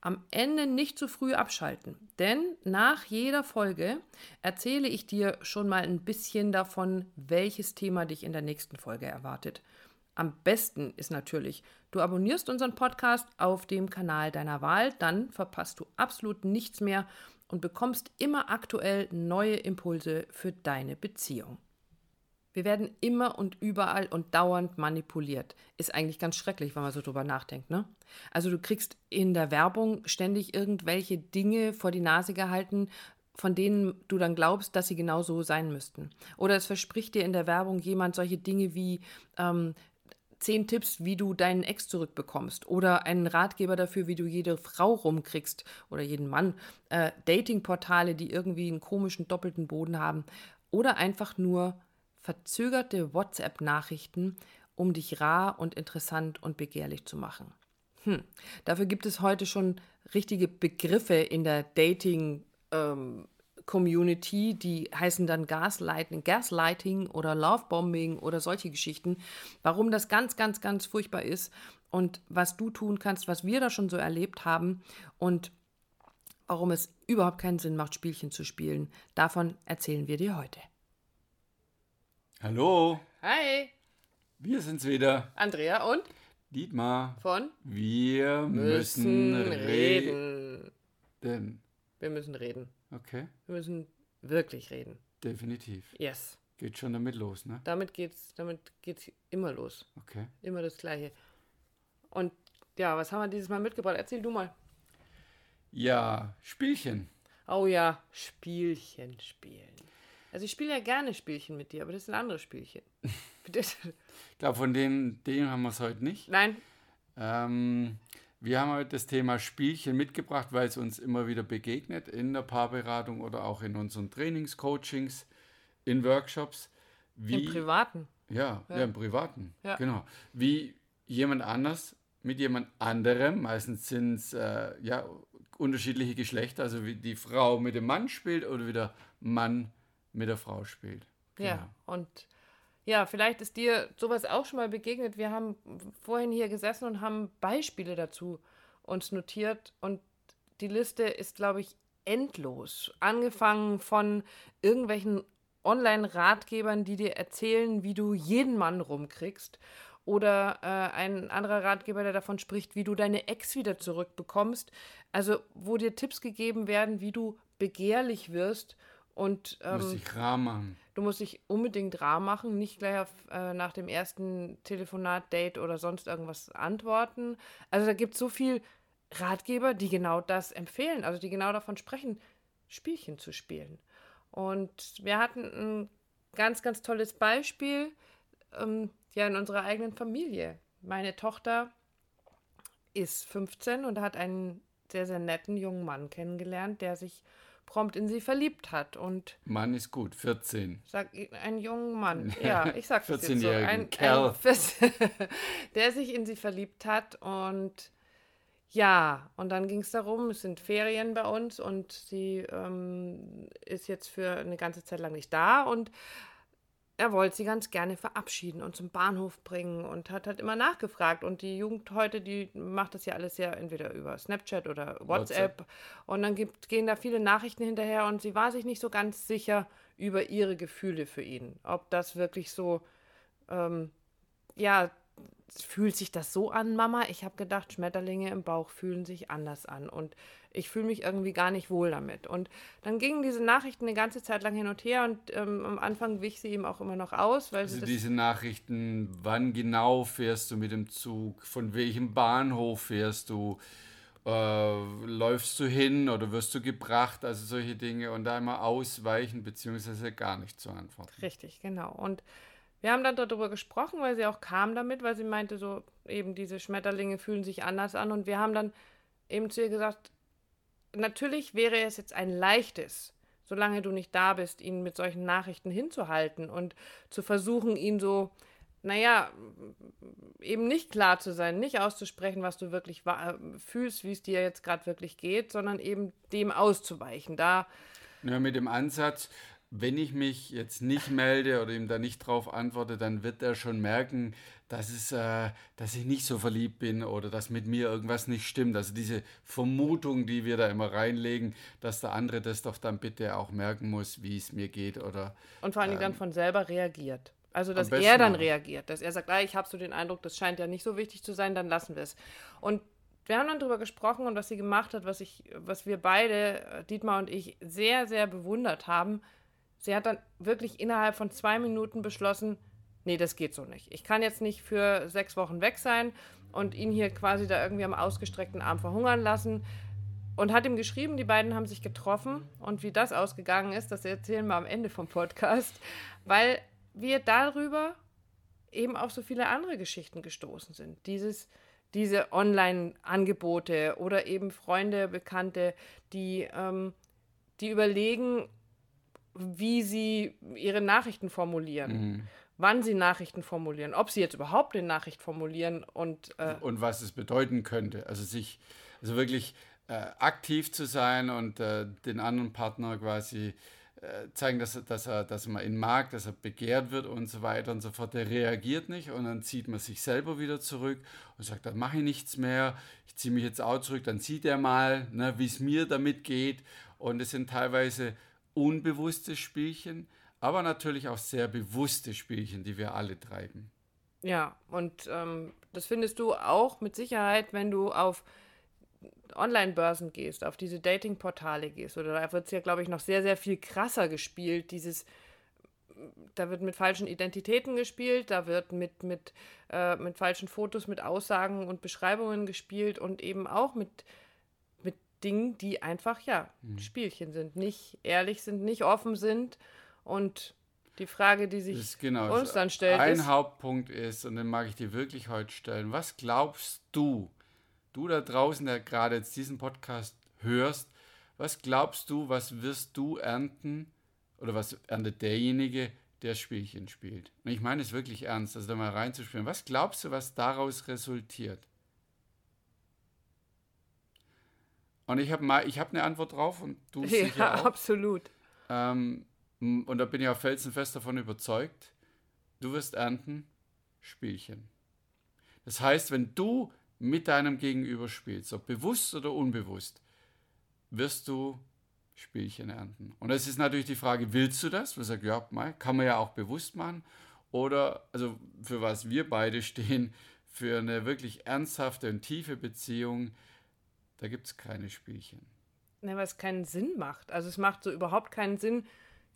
Am Ende nicht zu früh abschalten, denn nach jeder Folge erzähle ich dir schon mal ein bisschen davon, welches Thema dich in der nächsten Folge erwartet. Am besten ist natürlich, du abonnierst unseren Podcast auf dem Kanal deiner Wahl, dann verpasst du absolut nichts mehr und bekommst immer aktuell neue Impulse für deine Beziehung. Wir werden immer und überall und dauernd manipuliert. Ist eigentlich ganz schrecklich, wenn man so drüber nachdenkt, ne? Also du kriegst in der Werbung ständig irgendwelche Dinge vor die Nase gehalten, von denen du dann glaubst, dass sie genau so sein müssten. Oder es verspricht dir in der Werbung jemand solche Dinge wie ähm, zehn Tipps, wie du deinen Ex zurückbekommst oder einen Ratgeber dafür, wie du jede Frau rumkriegst oder jeden Mann, äh, Datingportale, die irgendwie einen komischen doppelten Boden haben oder einfach nur verzögerte WhatsApp-Nachrichten, um dich rar und interessant und begehrlich zu machen. Hm. Dafür gibt es heute schon richtige Begriffe in der Dating- ähm, Community, die heißen dann Gaslighting, Gaslighting oder Lovebombing oder solche Geschichten. Warum das ganz, ganz, ganz furchtbar ist und was du tun kannst, was wir da schon so erlebt haben und warum es überhaupt keinen Sinn macht, Spielchen zu spielen. Davon erzählen wir dir heute. Hallo. Hi. Wir sind's wieder. Andrea und Dietmar. Von Wir müssen, müssen reden. reden. Wir müssen reden. Okay. Wir müssen wirklich reden. Definitiv. Yes. Geht schon damit los, ne? Damit geht's, damit geht's immer los. Okay. Immer das Gleiche. Und ja, was haben wir dieses Mal mitgebracht? Erzähl du mal. Ja, Spielchen. Oh ja, Spielchen spielen. Also ich spiele ja gerne Spielchen mit dir, aber das sind andere Spielchen. ich glaube, von denen, denen haben wir es heute nicht. Nein. Ähm, wir haben heute das Thema Spielchen mitgebracht, weil es uns immer wieder begegnet in der Paarberatung oder auch in unseren Trainings, Coachings, in Workshops. Wie, Im Privaten. Ja, ja, ja im Privaten. Ja. Genau. Wie jemand anders mit jemand anderem, meistens sind es äh, ja, unterschiedliche Geschlechter, also wie die Frau mit dem Mann spielt oder wie der Mann mit der Frau spielt. Genau. Ja, und ja, vielleicht ist dir sowas auch schon mal begegnet. Wir haben vorhin hier gesessen und haben Beispiele dazu uns notiert und die Liste ist, glaube ich, endlos. Angefangen von irgendwelchen Online-Ratgebern, die dir erzählen, wie du jeden Mann rumkriegst. Oder äh, ein anderer Ratgeber, der davon spricht, wie du deine Ex wieder zurückbekommst. Also, wo dir Tipps gegeben werden, wie du begehrlich wirst und, ähm, du musst dich rar machen. Du musst dich unbedingt rar machen, nicht gleich auf, äh, nach dem ersten Telefonat, Date oder sonst irgendwas antworten. Also da gibt es so viel Ratgeber, die genau das empfehlen, also die genau davon sprechen, Spielchen zu spielen. Und wir hatten ein ganz, ganz tolles Beispiel ähm, ja in unserer eigenen Familie. Meine Tochter ist 15 und hat einen sehr, sehr netten jungen Mann kennengelernt, der sich prompt in sie verliebt hat. Und Mann ist gut, 14. Sag einen jungen Mann. Ja, ich sag 14 so. Ein Kerl. Ein, der sich in sie verliebt hat und ja, und dann ging es darum, es sind Ferien bei uns und sie ähm, ist jetzt für eine ganze Zeit lang nicht da und er wollte sie ganz gerne verabschieden und zum Bahnhof bringen und hat halt immer nachgefragt. Und die Jugend heute, die macht das ja alles ja entweder über Snapchat oder WhatsApp. WhatsApp. Und dann gibt, gehen da viele Nachrichten hinterher und sie war sich nicht so ganz sicher über ihre Gefühle für ihn. Ob das wirklich so, ähm, ja, fühlt sich das so an, Mama? Ich habe gedacht, Schmetterlinge im Bauch fühlen sich anders an. Und ich fühle mich irgendwie gar nicht wohl damit. Und dann gingen diese Nachrichten eine ganze Zeit lang hin und her und ähm, am Anfang wich sie ihm auch immer noch aus. Weil also diese Nachrichten, wann genau fährst du mit dem Zug, von welchem Bahnhof fährst du, äh, läufst du hin oder wirst du gebracht, also solche Dinge und da immer ausweichen beziehungsweise gar nicht zu antworten. Richtig, genau. Und wir haben dann darüber gesprochen, weil sie auch kam damit, weil sie meinte, so eben diese Schmetterlinge fühlen sich anders an und wir haben dann eben zu ihr gesagt, natürlich wäre es jetzt ein leichtes, solange du nicht da bist, ihn mit solchen Nachrichten hinzuhalten und zu versuchen, ihn so, naja, eben nicht klar zu sein, nicht auszusprechen, was du wirklich fühlst, wie es dir jetzt gerade wirklich geht, sondern eben dem auszuweichen. Da. Ja, mit dem Ansatz, wenn ich mich jetzt nicht melde oder ihm da nicht drauf antworte, dann wird er schon merken, dass, es, äh, dass ich nicht so verliebt bin oder dass mit mir irgendwas nicht stimmt. Also diese Vermutung, die wir da immer reinlegen, dass der andere das doch dann bitte auch merken muss, wie es mir geht. Oder, Und vor allem ähm, dann von selber reagiert. Also, dass er dann reagiert, dass er sagt, ah, ich habe so den Eindruck, das scheint ja nicht so wichtig zu sein, dann lassen wir es. Und wir haben dann darüber gesprochen und was sie gemacht hat, was, ich, was wir beide, äh, Dietmar und ich, sehr, sehr bewundert haben. Sie hat dann wirklich innerhalb von zwei Minuten beschlossen, nee, das geht so nicht. Ich kann jetzt nicht für sechs Wochen weg sein und ihn hier quasi da irgendwie am ausgestreckten Arm verhungern lassen. Und hat ihm geschrieben, die beiden haben sich getroffen. Und wie das ausgegangen ist, das erzählen wir am Ende vom Podcast, weil wir darüber eben auf so viele andere Geschichten gestoßen sind. Dieses, diese Online-Angebote oder eben Freunde, Bekannte, die, ähm, die überlegen, wie sie ihre Nachrichten formulieren. Mhm wann sie Nachrichten formulieren, ob sie jetzt überhaupt eine Nachricht formulieren und äh und was es bedeuten könnte. Also sich, also wirklich äh, aktiv zu sein und äh, den anderen Partner quasi äh, zeigen, dass, dass, er, dass man ihn mag, dass er begehrt wird und so weiter und so fort. Der reagiert nicht und dann zieht man sich selber wieder zurück und sagt, dann mache ich nichts mehr, ich ziehe mich jetzt auch zurück, dann sieht er mal, ne, wie es mir damit geht. Und es sind teilweise unbewusste Spielchen, aber natürlich auch sehr bewusste Spielchen, die wir alle treiben. Ja, und ähm, das findest du auch mit Sicherheit, wenn du auf Online-Börsen gehst, auf diese Dating-Portale gehst. Oder da wird es ja, glaube ich, noch sehr, sehr viel krasser gespielt. Dieses, da wird mit falschen Identitäten gespielt, da wird mit, mit, äh, mit falschen Fotos, mit Aussagen und Beschreibungen gespielt und eben auch mit, mit Dingen, die einfach, ja, mhm. Spielchen sind, nicht ehrlich sind, nicht offen sind und die Frage, die sich genau, uns dann stellt, ein ist, Hauptpunkt ist, und den mag ich dir wirklich heute stellen, was glaubst du, du da draußen, der gerade jetzt diesen Podcast hörst, was glaubst du, was wirst du ernten oder was erntet derjenige, der Spielchen spielt? Und ich meine es wirklich ernst, also da mal reinzuspielen. Was glaubst du, was daraus resultiert? Und ich habe mal, ich habe eine Antwort drauf und du ja, sicher auch. absolut. Ähm, und da bin ich auch felsenfest davon überzeugt, du wirst ernten Spielchen. Das heißt, wenn du mit deinem Gegenüber spielst, ob bewusst oder unbewusst, wirst du Spielchen ernten. Und es ist natürlich die Frage, willst du das? Man sagt, ja, kann man ja auch bewusst machen. Oder, also für was wir beide stehen, für eine wirklich ernsthafte und tiefe Beziehung, da gibt es keine Spielchen. Ne, weil es keinen Sinn macht. Also es macht so überhaupt keinen Sinn,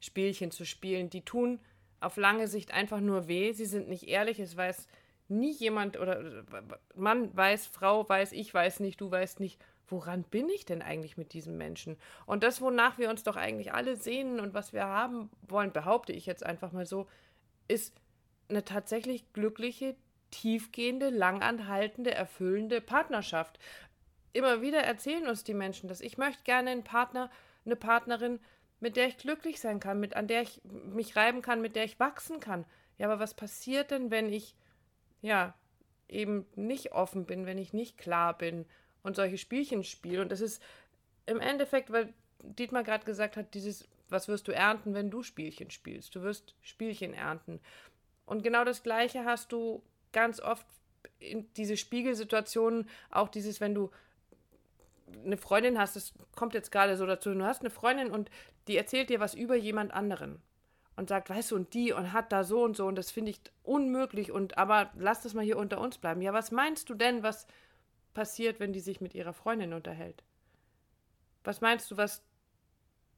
Spielchen zu spielen. Die tun auf lange Sicht einfach nur weh. Sie sind nicht ehrlich. Es weiß nie jemand oder Mann weiß, Frau weiß, ich weiß nicht, du weißt nicht, woran bin ich denn eigentlich mit diesem Menschen? Und das, wonach wir uns doch eigentlich alle sehnen und was wir haben wollen, behaupte ich jetzt einfach mal so, ist eine tatsächlich glückliche, tiefgehende, langanhaltende, erfüllende Partnerschaft. Immer wieder erzählen uns die Menschen das. Ich möchte gerne einen Partner, eine Partnerin, mit der ich glücklich sein kann, mit an der ich mich reiben kann, mit der ich wachsen kann. Ja, aber was passiert denn, wenn ich ja eben nicht offen bin, wenn ich nicht klar bin und solche Spielchen spiele? Und das ist im Endeffekt, weil Dietmar gerade gesagt hat, dieses was wirst du ernten, wenn du Spielchen spielst? Du wirst Spielchen ernten. Und genau das Gleiche hast du ganz oft in diese Spiegelsituationen, auch dieses, wenn du eine Freundin hast, das kommt jetzt gerade so dazu, du hast eine Freundin und die erzählt dir was über jemand anderen und sagt, weißt du, und die und hat da so und so und das finde ich unmöglich und aber lass das mal hier unter uns bleiben. Ja, was meinst du denn, was passiert, wenn die sich mit ihrer Freundin unterhält? Was meinst du, was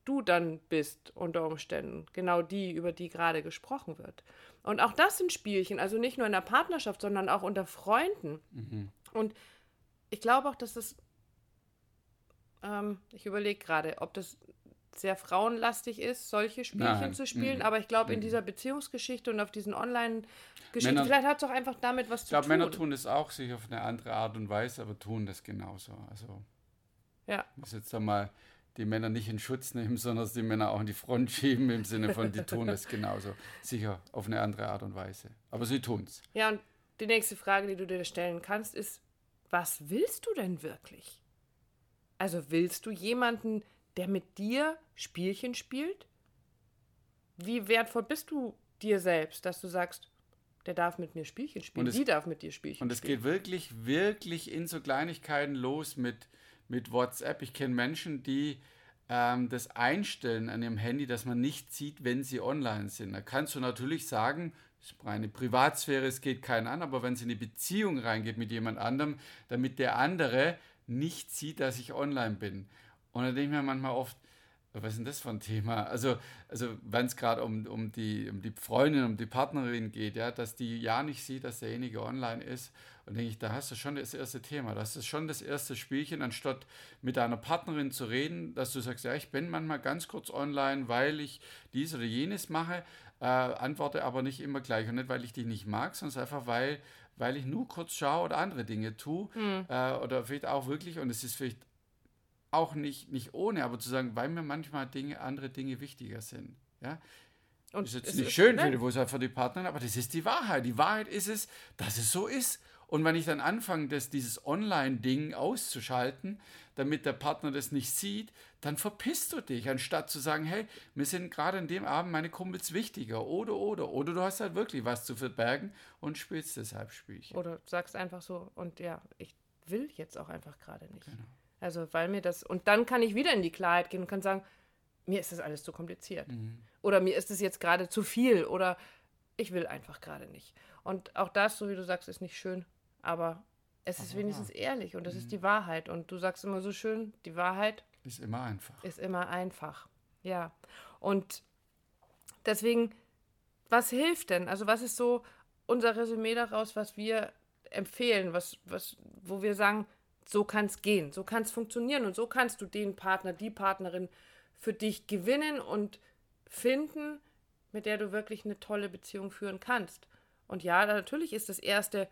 du dann bist unter Umständen? Genau die, über die gerade gesprochen wird. Und auch das sind Spielchen, also nicht nur in der Partnerschaft, sondern auch unter Freunden. Mhm. Und ich glaube auch, dass das, ähm, ich überlege gerade, ob das sehr frauenlastig ist, solche Spielchen Nein. zu spielen. Mhm. Aber ich glaube, in dieser Beziehungsgeschichte und auf diesen Online-Geschichten, vielleicht hat es auch einfach damit was zu tun. Ich glaube, Männer tun das auch, sich auf eine andere Art und Weise, aber tun das genauso. Also, ja. Ich muss jetzt da mal die Männer nicht in Schutz nehmen, sondern die Männer auch in die Front schieben, im Sinne von, die tun das genauso. Sicher auf eine andere Art und Weise. Aber sie tun es. Ja, und die nächste Frage, die du dir stellen kannst, ist, was willst du denn wirklich? Also willst du jemanden, der mit dir Spielchen spielt? Wie wertvoll bist du dir selbst, dass du sagst, der darf mit mir Spielchen spielen, es, die darf mit dir Spielchen spielen. Und es geht wirklich, wirklich in so Kleinigkeiten los mit, mit WhatsApp. Ich kenne Menschen, die ähm, das einstellen an ihrem Handy, dass man nicht sieht, wenn sie online sind. Da kannst du natürlich sagen, es ist eine Privatsphäre, es geht keinen an, aber wenn sie in eine Beziehung reingeht mit jemand anderem, damit der andere nicht sieht, dass ich online bin. Und da denke ich mir manchmal oft, was ist denn das für ein Thema? Also, also wenn es gerade um, um, die, um die Freundin, um die Partnerin geht, ja, dass die ja nicht sieht, dass derjenige online ist. Und denke ich, da hast du schon das erste Thema. Das ist schon das erste Spielchen, anstatt mit deiner Partnerin zu reden, dass du sagst, ja, ich bin manchmal ganz kurz online, weil ich dies oder jenes mache, äh, antworte aber nicht immer gleich. Und nicht, weil ich dich nicht mag, sondern einfach, weil, weil ich nur kurz schaue oder andere Dinge tue. Mhm. Äh, oder vielleicht auch wirklich, und es ist vielleicht auch nicht, nicht ohne, aber zu sagen, weil mir manchmal Dinge, andere Dinge wichtiger sind. Ja? Und das ist jetzt nicht ist, schön für, wo es für die Partnerin, aber das ist die Wahrheit. Die Wahrheit ist es, dass es so ist. Und wenn ich dann anfange, das, dieses Online-Ding auszuschalten, damit der Partner das nicht sieht, dann verpisst du dich, anstatt zu sagen, hey, mir sind gerade in dem Abend meine Kumpels wichtiger. Oder, oder, oder du hast halt wirklich was zu verbergen und spielst deshalb Spielchen. Oder sagst einfach so, und ja, ich will jetzt auch einfach gerade nicht. Genau. Also, weil mir das. Und dann kann ich wieder in die Klarheit gehen und kann sagen, mir ist das alles zu kompliziert. Mhm. Oder mir ist es jetzt gerade zu viel. Oder ich will einfach gerade nicht. Und auch das, so wie du sagst, ist nicht schön. Aber es ist wenigstens ehrlich und das mhm. ist die Wahrheit. Und du sagst immer so schön, die Wahrheit ist immer einfach. Ist immer einfach. Ja. Und deswegen, was hilft denn? Also, was ist so unser Resümee daraus, was wir empfehlen, was, was, wo wir sagen, so kann es gehen, so kann es funktionieren und so kannst du den Partner, die Partnerin für dich gewinnen und finden, mit der du wirklich eine tolle Beziehung führen kannst. Und ja, natürlich ist das Erste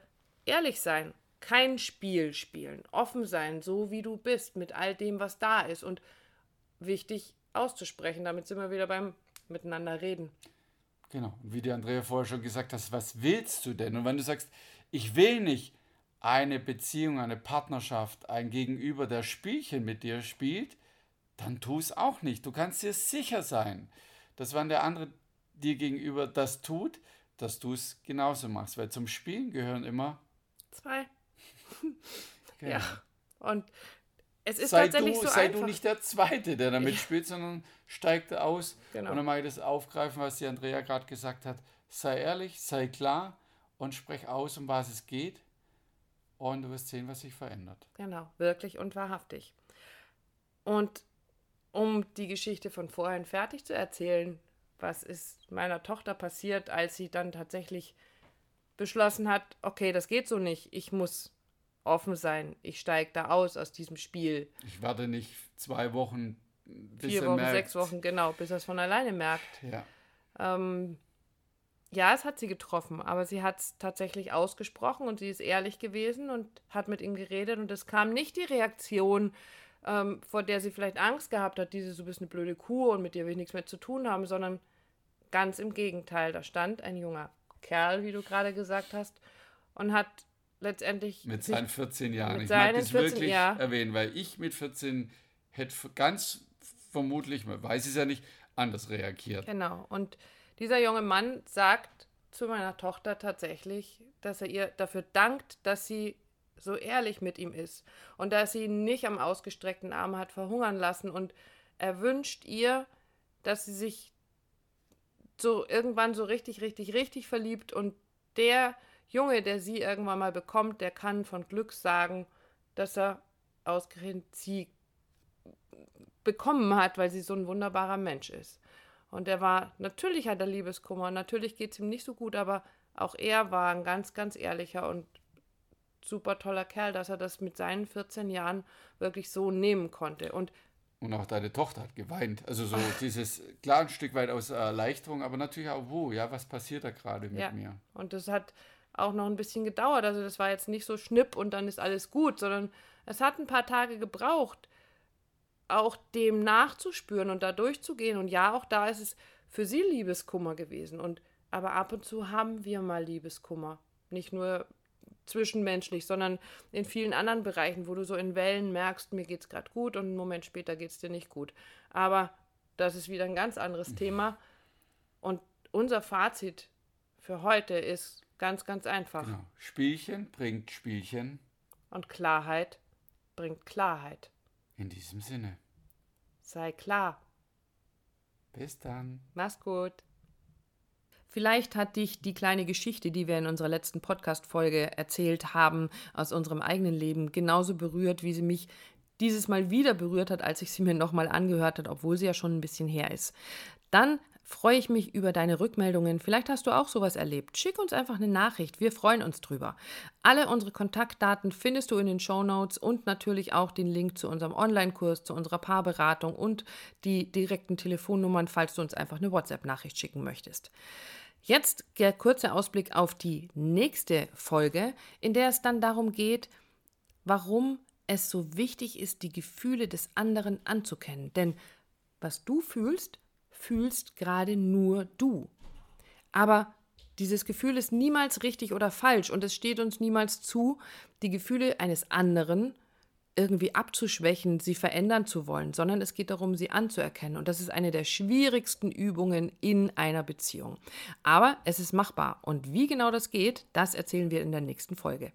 ehrlich sein, kein Spiel spielen, offen sein, so wie du bist, mit all dem, was da ist und wichtig auszusprechen. Damit sind wir wieder beim Miteinander reden. Genau. Wie die Andrea vorher schon gesagt hat, was willst du denn? Und wenn du sagst, ich will nicht, eine Beziehung, eine Partnerschaft, ein Gegenüber, der Spielchen mit dir spielt, dann tu es auch nicht. Du kannst dir sicher sein, dass wenn der andere dir gegenüber das tut, dass du es genauso machst. Weil zum Spielen gehören immer zwei. genau. Ja. Und es ist sei tatsächlich du, so Sei einfach. du nicht der Zweite, der damit ja. spielt, sondern steigt aus. Genau. Und dann mag ich das aufgreifen, was die Andrea gerade gesagt hat. Sei ehrlich, sei klar und sprech aus, um was es geht und du wirst sehen, was sich verändert. Genau, wirklich und wahrhaftig. Und um die Geschichte von vorhin fertig zu erzählen, was ist meiner Tochter passiert, als sie dann tatsächlich beschlossen hat, okay, das geht so nicht, ich muss offen sein, ich steige da aus aus diesem Spiel. Ich warte nicht zwei Wochen, bis Vier Wochen, merkt. sechs Wochen, genau, bis er es von alleine merkt. Ja. Ähm, ja, es hat sie getroffen, aber sie hat es tatsächlich ausgesprochen und sie ist ehrlich gewesen und hat mit ihm geredet und es kam nicht die Reaktion, ähm, vor der sie vielleicht Angst gehabt hat, diese, du bist eine blöde Kuh und mit dir will ich nichts mehr zu tun haben, sondern ganz im Gegenteil. Da stand ein junger Kerl, wie du gerade gesagt hast, und hat letztendlich. Mit seinen 14 Jahren. Ich mag das 14, wirklich ja. erwähnen, weil ich mit 14 hätte ganz vermutlich, man weiß es ja nicht, anders reagiert. Genau. Und dieser junge Mann sagt zu meiner Tochter tatsächlich, dass er ihr dafür dankt, dass sie so ehrlich mit ihm ist und dass sie ihn nicht am ausgestreckten Arm hat verhungern lassen und er wünscht ihr, dass sie sich so irgendwann so richtig, richtig, richtig verliebt und der Junge, der sie irgendwann mal bekommt, der kann von Glück sagen, dass er ausgerechnet sie bekommen hat, weil sie so ein wunderbarer Mensch ist. Und er war, natürlich hat er Liebeskummer, natürlich geht es ihm nicht so gut, aber auch er war ein ganz, ganz ehrlicher und super toller Kerl, dass er das mit seinen 14 Jahren wirklich so nehmen konnte. Und und auch deine Tochter hat geweint. Also so dieses, klar ein Stück weit aus Erleichterung, aber natürlich auch, wo, ja, was passiert da gerade mit ja. mir? Und das hat auch noch ein bisschen gedauert. Also das war jetzt nicht so schnipp und dann ist alles gut, sondern es hat ein paar Tage gebraucht, auch dem nachzuspüren und da durchzugehen. Und ja, auch da ist es für sie Liebeskummer gewesen. Und aber ab und zu haben wir mal Liebeskummer. Nicht nur zwischenmenschlich, sondern in vielen anderen Bereichen, wo du so in Wellen merkst, mir geht es gerade gut und einen Moment später geht es dir nicht gut. Aber das ist wieder ein ganz anderes mhm. Thema. Und unser Fazit für heute ist ganz, ganz einfach. Genau. Spielchen bringt Spielchen. Und Klarheit bringt Klarheit. In diesem Sinne. Sei klar. Bis dann. Mach's gut. Vielleicht hat dich die kleine Geschichte, die wir in unserer letzten Podcast-Folge erzählt haben, aus unserem eigenen Leben genauso berührt, wie sie mich dieses Mal wieder berührt hat, als ich sie mir nochmal angehört hat, obwohl sie ja schon ein bisschen her ist. Dann freue ich mich über deine Rückmeldungen. Vielleicht hast du auch sowas erlebt. Schick uns einfach eine Nachricht. Wir freuen uns drüber. Alle unsere Kontaktdaten findest du in den Show Notes und natürlich auch den Link zu unserem Online-Kurs, zu unserer Paarberatung und die direkten Telefonnummern, falls du uns einfach eine WhatsApp-Nachricht schicken möchtest. Jetzt der kurze Ausblick auf die nächste Folge, in der es dann darum geht, warum es so wichtig ist, die Gefühle des anderen anzukennen. Denn was du fühlst, fühlst gerade nur du. Aber dieses Gefühl ist niemals richtig oder falsch und es steht uns niemals zu, die Gefühle eines anderen irgendwie abzuschwächen, sie verändern zu wollen, sondern es geht darum, sie anzuerkennen. Und das ist eine der schwierigsten Übungen in einer Beziehung. Aber es ist machbar. Und wie genau das geht, das erzählen wir in der nächsten Folge.